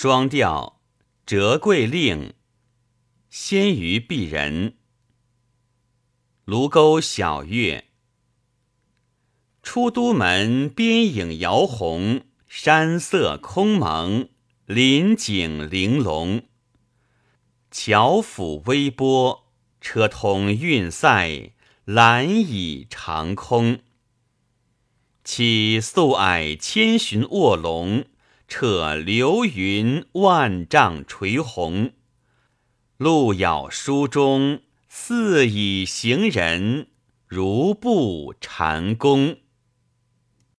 双调折桂令，先于鄙人。卢沟晓月，出都门边影摇红，山色空蒙，林景玲珑。桥抚微波，车通运塞，缆倚长空。起素霭千寻卧龙。彻流云万丈垂虹，路杳书中，似以行人如步蟾宫。